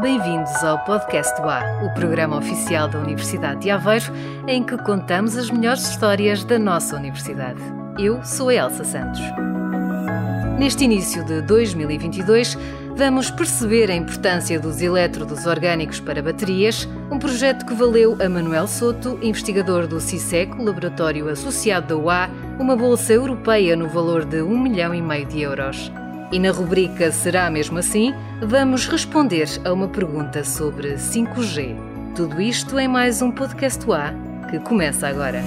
Bem-vindos ao Podcast do A, o programa oficial da Universidade de Aveiro, em que contamos as melhores histórias da nossa universidade. Eu sou a Elsa Santos. Neste início de 2022, vamos perceber a importância dos elétrodos orgânicos para baterias, um projeto que valeu a Manuel Soto, investigador do CISEC, laboratório associado da UA, uma bolsa europeia no valor de um milhão e meio de euros. E na rubrica Será mesmo assim? Vamos responder a uma pergunta sobre 5G. Tudo isto em mais um podcast A que começa agora.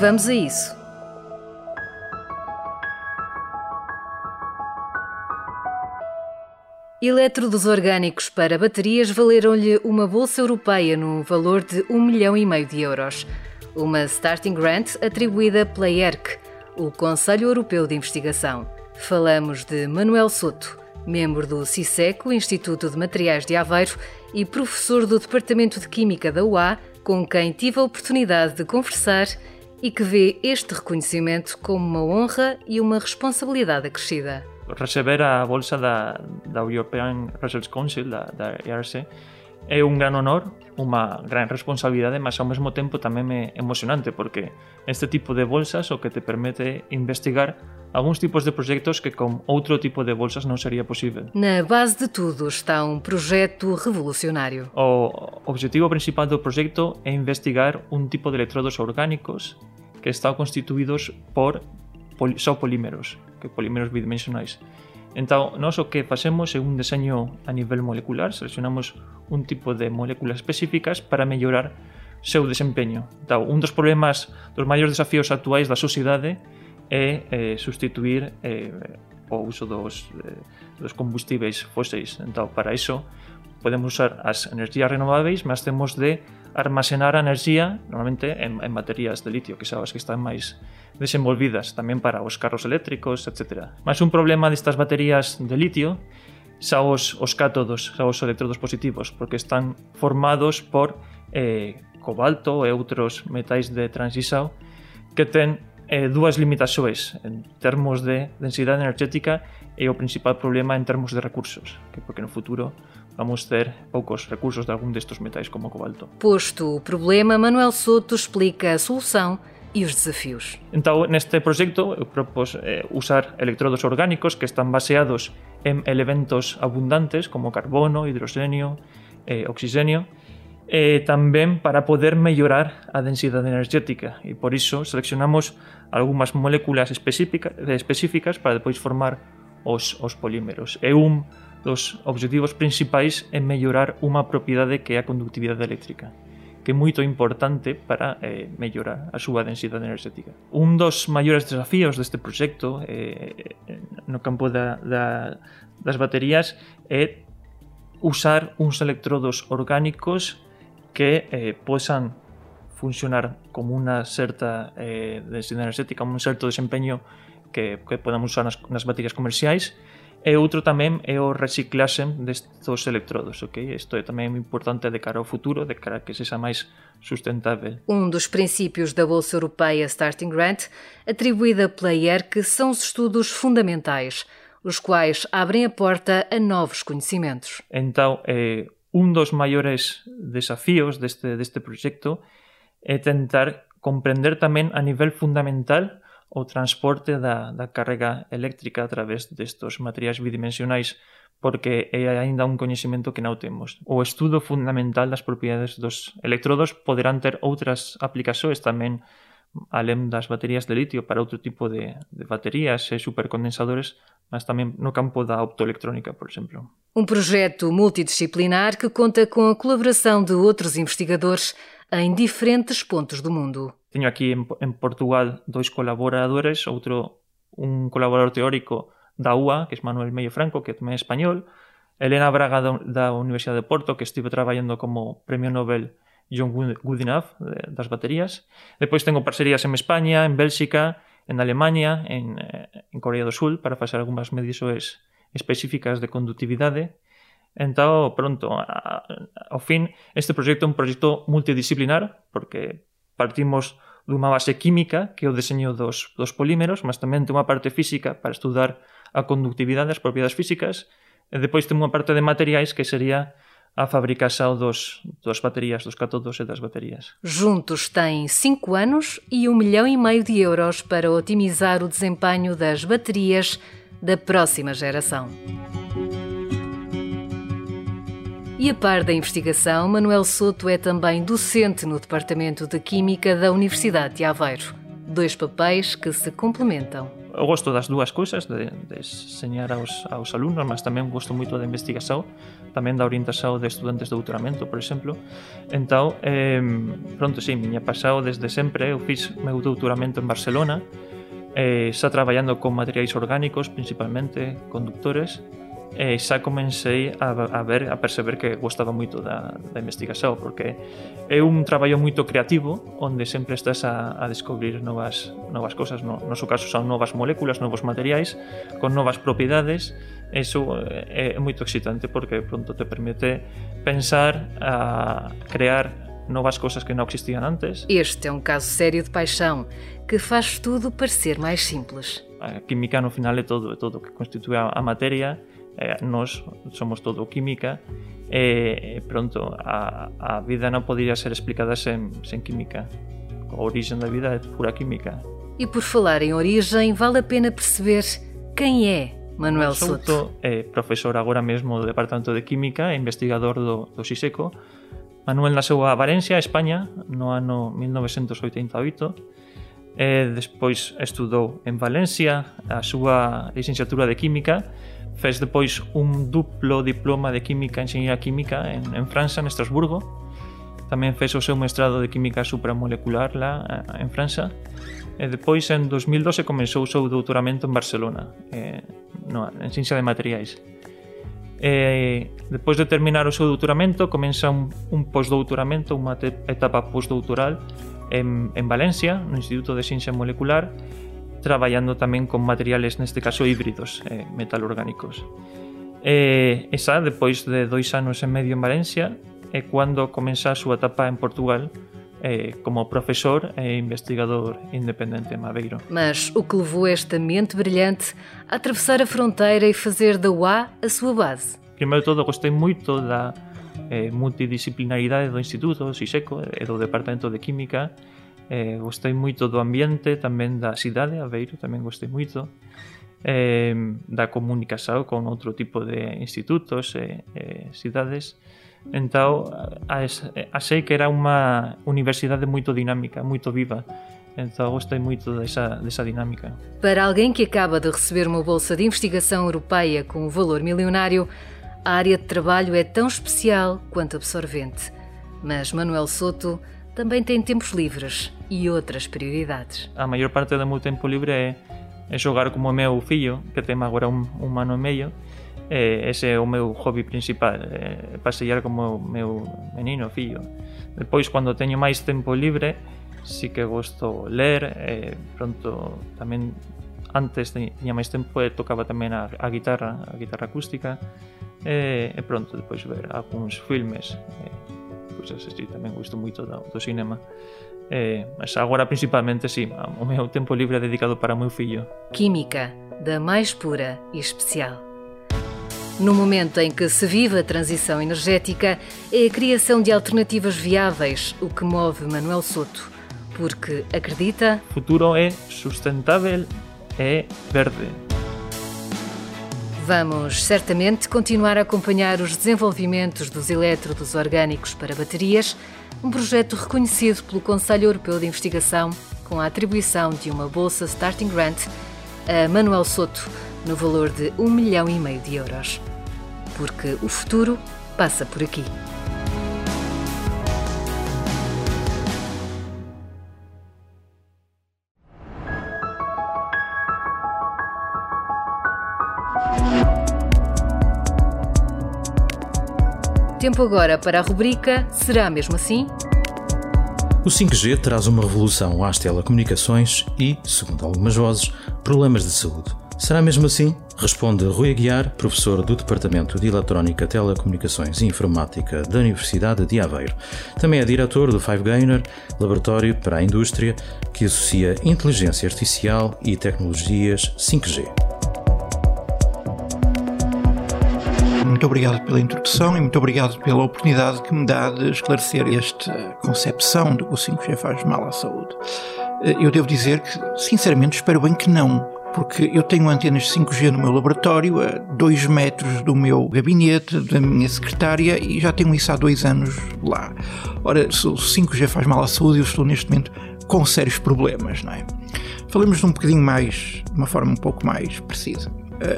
Vamos a isso. Elétrodos orgânicos para baterias valeram-lhe uma bolsa europeia no valor de um milhão e meio de euros uma Starting Grant atribuída pela ERC, o Conselho Europeu de Investigação. Falamos de Manuel Soto, membro do CISEC, o Instituto de Materiais de Aveiro, e professor do Departamento de Química da UA, com quem tive a oportunidade de conversar e que vê este reconhecimento como uma honra e uma responsabilidade acrescida. Receber a bolsa da, da European Research Council, da, da ERC, é un gran honor, unha gran responsabilidade, mas ao mesmo tempo tamén é emocionante porque este tipo de bolsas o que te permite investigar algúns tipos de proxectos que con outro tipo de bolsas non sería posible. Na base de tudo está un proxecto revolucionario. O objetivo principal do proxecto é investigar un tipo de electrodos orgánicos que están constituídos por pol só polímeros, que polímeros bidimensionais. Entón, nós o que facemos é un deseño a nivel molecular, seleccionamos un tipo de moléculas específicas para mellorar seu desempeño. Entón, un dos problemas, dos maiores desafíos actuais da sociedade é eh, sustituir eh, o uso dos, eh, dos combustíveis fóseis. Entón, para iso, podemos usar as energías renováveis, mas temos de almacenar a enerxía normalmente en, en baterías de litio, que xa as que están máis desenvolvidas, tamén para os carros eléctricos, etc. Mas un problema destas baterías de litio xa os, os cátodos, xa os electrodos positivos, porque están formados por eh, cobalto e outros metais de transisao que ten eh, dúas limitaxoes en termos de densidade enerxética e o principal problema en termos de recursos, que porque no futuro vamos ter poucos recursos de algún destes metais como o cobalto. Posto o problema, Manuel Soto explica a solução e os desafios. Então, neste proxecto, eu propos eh, usar electrodos orgánicos que están baseados en elementos abundantes como carbono, hidroxenio, eh, oxígeno, e tamén para poder mellorar a densidade energética e por iso seleccionamos algunhas moléculas específicas, específicas para depois formar os, os polímeros. É un dos objetivos principais é mellorar unha propiedade que é a conductividade eléctrica que é moito importante para eh, mellorar a súa densidade enerxética. Un dos maiores desafíos deste proxecto eh, eh no campo da, da, das baterías é usar uns electrodos orgánicos que eh, posan funcionar como unha certa eh, densidade enerxética, un certo desempeño que, que podamos usar nas, nas baterías comerciais E outro tamén é o reciclaxe destos electrodos, ok? Isto é tamén importante de cara ao futuro, de cara a que sexa máis sustentável. Um dos princípios da Bolsa Europeia Starting Grant, atribuída pela IERC, são os estudos fundamentais, os quais abrem a porta a novos conhecimentos. Então, é, un dos maiores desafíos deste, deste proxecto é tentar comprender tamén a nivel fundamental o transporte da, da carga eléctrica a través destos materiais bidimensionais porque é aínda un coñecemento que non temos. O estudo fundamental das propiedades dos electrodos poderán ter outras aplicacións tamén além das baterías de litio para outro tipo de, de baterías e supercondensadores, mas tamén no campo da optoelectrónica, por exemplo. Um projeto multidisciplinar que conta com a colaboração de outros investigadores em diferentes pontos do mundo. Teño aquí en, en Portugal dois colaboradores, outro un colaborador teórico da UA, que é Manuel Meio Franco, que tamén é español, Elena Braga da, da Universidade de Porto, que estive traballando como Premio Nobel John Goodenough de, das baterías. Depois tengo parcerías en España, en Bélxica, en Alemania, en, eh, en Corea do Sul, para facer algunhas medições específicas de conductividade. Entón, pronto, a, ao fin, este proxecto é un proxecto multidisciplinar, porque partimos dunha base química, que é o deseño dos, dos polímeros, mas tamén dunha parte física para estudar a conductividade das propiedades físicas, e depois temos unha parte de materiais que sería a fabricación dos, dos baterías, dos cátodos e das baterías. Juntos têm 5 anos e 1 um milhão e meio de euros para otimizar o desempenho das baterias da próxima geração. E a par da investigação, Manuel Soto é também docente no Departamento de Química da Universidade de Aveiro. Dois papéis que se complementam. Eu gosto das dúas cousas, de, de enseñar aos, aos mas tamén gosto moito da investigación, tamén da orientación de estudantes de doutoramento, por exemplo. Entón, eh, pronto, sí, miña pasado desde sempre, eu fiz meu doutoramento en Barcelona, eh, xa traballando con materiais orgánicos, principalmente, conductores, e xa comecei a, a ver, a perceber que gostaba moito da, da investigación, porque é un traballo moito creativo onde sempre estás a, a descubrir novas, novas cosas, no, no seu caso son novas moléculas, novos materiais, con novas propiedades, eso é, é moito excitante porque pronto te permite pensar a crear novas cousas que non existían antes. Este é um caso sério de paixão que faz tudo parecer mais simples. A química no final é todo, é todo o que constitui a, a materia eh, nós somos todo química e eh, pronto a, a vida non podría ser explicada sen, sen química a orixen da vida é pura química E por falar em origem, vale a pena perceber quem é Manuel Souto. Souto é profesor agora mesmo do Departamento de Química e investigador do, do Xiseco. Manuel nasceu a Valencia, España, no ano 1988. E despois estudou en Valencia a súa licenciatura de Química fez depois un duplo diploma de Química e Enxeñería Química en, en França, en Estrasburgo. Tamén fez o seu mestrado de Química Supramolecular lá eh, en França. E depois, en 2012, comenzou o seu doutoramento en Barcelona, eh, no, en Ciencia de Materiais. E, depois de terminar o seu doutoramento, comeza un, un postdoutoramento, unha etapa postdoutoral en, en Valencia, no Instituto de Ciencia Molecular, traballando tamén con materiales, neste caso híbridos, eh, metalorgánicos. E esa, depois de dois anos e medio en Valencia, é cando comeza a súa etapa en Portugal eh, como profesor e investigador independente en Madeiro. Mas o que levou esta mente brilhante a atravessar a fronteira e fazer da UA a sua base? Primeiro todo, gostei moito da eh, multidisciplinaridade do Instituto SISECO e do Departamento de Química Eh, gostei moito do ambiente, tamén da cidade, Aveiro, tamén gostei moito. Eh, da comunicación con outro tipo de institutos e eh, cidades. Entón, achei que era unha universidade moito dinámica, moito viva. Então gostei muito dessa, dessa dinâmica. Para alguém que acaba de receber uma bolsa de investigação europeia com um valor milionário, a área de trabalho é tão especial quanto absorvente. Mas Manuel Soto também tem tempos livres e outras prioridades. A maior parte do meu tempo livre é, é jogar como o meu filho, que tem agora um, um ano e meio. É, esse é o meu hobby principal, é passear como o meu menino, filho. Depois, quando tenho mais tempo livre, sí que gosto ler, e pronto, tamén antes tiña máis tempo e tamén a, a guitarra, a guitarra acústica e, e pronto, depois ver algúns filmes e, pois así tamén gosto moito do, do cinema. Eh, mas agora principalmente sí, o meu tempo libre é dedicado para o meu fillo. Química, da mais pura e especial. No momento em que se vive a transição energética, é a criação de alternativas viáveis o que move Manuel Soto, porque acredita: o futuro é sustentável e verde. Vamos certamente continuar a acompanhar os desenvolvimentos dos elétrodos orgânicos para baterias, um projeto reconhecido pelo Conselho Europeu de Investigação com a atribuição de uma bolsa Starting Grant a Manuel Soto no valor de um milhão e meio de euros. Porque o futuro passa por aqui. Tempo agora para a rubrica Será mesmo assim? O 5G traz uma revolução às telecomunicações e, segundo algumas vozes, problemas de saúde. Será mesmo assim? Responde Rui Aguiar, professor do Departamento de Eletrónica, Telecomunicações e Informática da Universidade de Aveiro. Também é diretor do Five Gainer, laboratório para a indústria que associa inteligência artificial e tecnologias 5G. Muito obrigado pela introdução e muito obrigado pela oportunidade que me dá de esclarecer esta concepção de que o 5G faz mal à saúde. Eh, eu devo dizer que, sinceramente, espero bem que não, porque eu tenho antenas 5G no meu laboratório, a 2 metros do meu gabinete, da minha secretária, e já tenho isso há dois anos lá. Ora, se o 5G faz mal à saúde, eu estou neste momento com sérios problemas, não é? Falemos de um bocadinho mais, de uma forma um pouco mais precisa.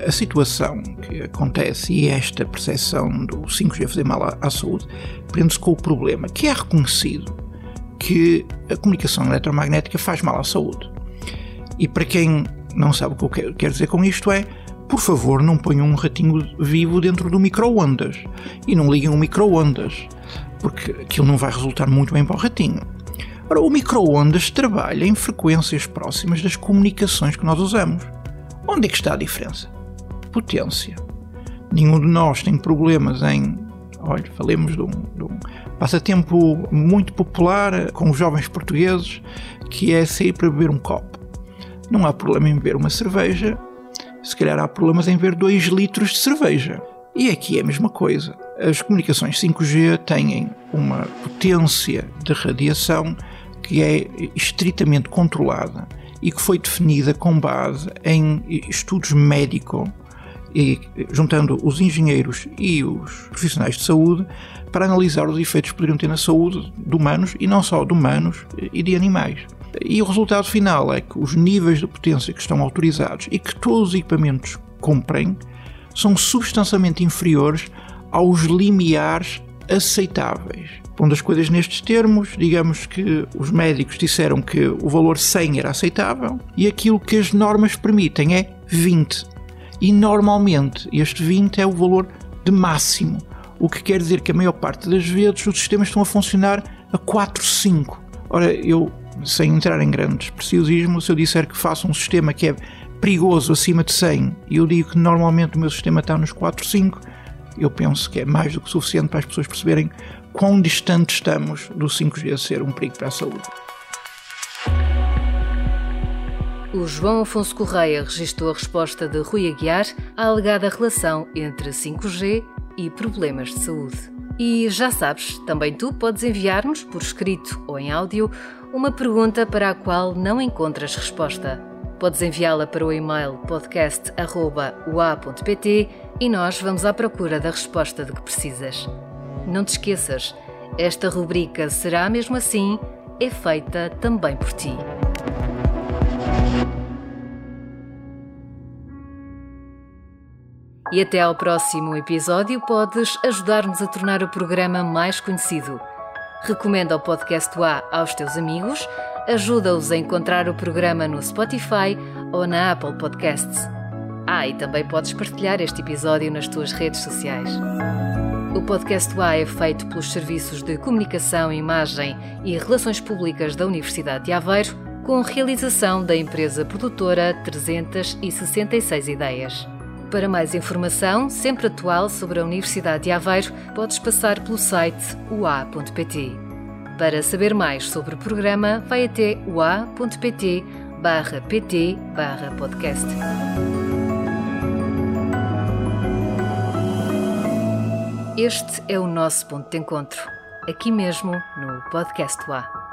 A situação que acontece e esta percepção do 5G fazer mal à, saúde prende-se com o problema que é reconhecido que a comunicação eletromagnética faz mal à saúde. E para quem não sabe o que eu quero dizer com isto é, por favor, não ponham um ratinho vivo dentro do micro-ondas e não liguem o micro-ondas, porque aquilo não vai resultar muito bem para o ratinho. Ora, o micro-ondas trabalha em frequências próximas das comunicações que nós usamos. Onde é que está a diferença? Potência. Nenhum de nós tem problemas em. Olha, falemos de um, de um passatempo muito popular com os jovens portugueses, que é sair para beber um copo. Não há problema em beber uma cerveja, se calhar há problemas em beber 2 litros de cerveja. E aqui é a mesma coisa. As comunicações 5G têm uma potência de radiação que é estritamente controlada e que foi definida com base em estudos médicos e juntando os engenheiros e os profissionais de saúde para analisar os efeitos que poderiam ter na saúde de humanos e não só de humanos e de animais. E o resultado final é que os níveis de potência que estão autorizados e que todos os equipamentos cumprem são substancialmente inferiores aos limiares aceitáveis. Pondo as coisas nestes termos, digamos que os médicos disseram que o valor 100 era aceitável e aquilo que as normas permitem é 20. E normalmente este 20 é o valor de máximo, o que quer dizer que a maior parte das vezes os sistemas estão a funcionar a 4, 5. Ora, eu, sem entrar em grandes preciosismos, se eu disser que faço um sistema que é perigoso acima de 100 e eu digo que normalmente o meu sistema está nos 4, 5, eu penso que é mais do que suficiente para as pessoas perceberem quão distante estamos do 5G ser um perigo para a saúde. O João Afonso Correia registrou a resposta de Rui Aguiar à alegada relação entre 5G e problemas de saúde. E já sabes, também tu podes enviar-nos, por escrito ou em áudio, uma pergunta para a qual não encontras resposta. Podes enviá-la para o e-mail podcast.ua.pt e nós vamos à procura da resposta de que precisas. Não te esqueças, esta rubrica será mesmo assim é feita também por ti. E até ao próximo episódio, podes ajudar-nos a tornar o programa mais conhecido. Recomenda o podcast A aos teus amigos, ajuda-os a encontrar o programa no Spotify ou na Apple Podcasts. Ah, e também podes partilhar este episódio nas tuas redes sociais. O podcast A é feito pelos Serviços de Comunicação, Imagem e Relações Públicas da Universidade de Aveiro, com realização da empresa produtora 366 Ideias. Para mais informação, sempre atual sobre a Universidade de Aveiro, podes passar pelo site ua.pt. Para saber mais sobre o programa, vai até ua.pt barra pt barra podcast. Este é o nosso ponto de encontro, aqui mesmo no Podcast UA.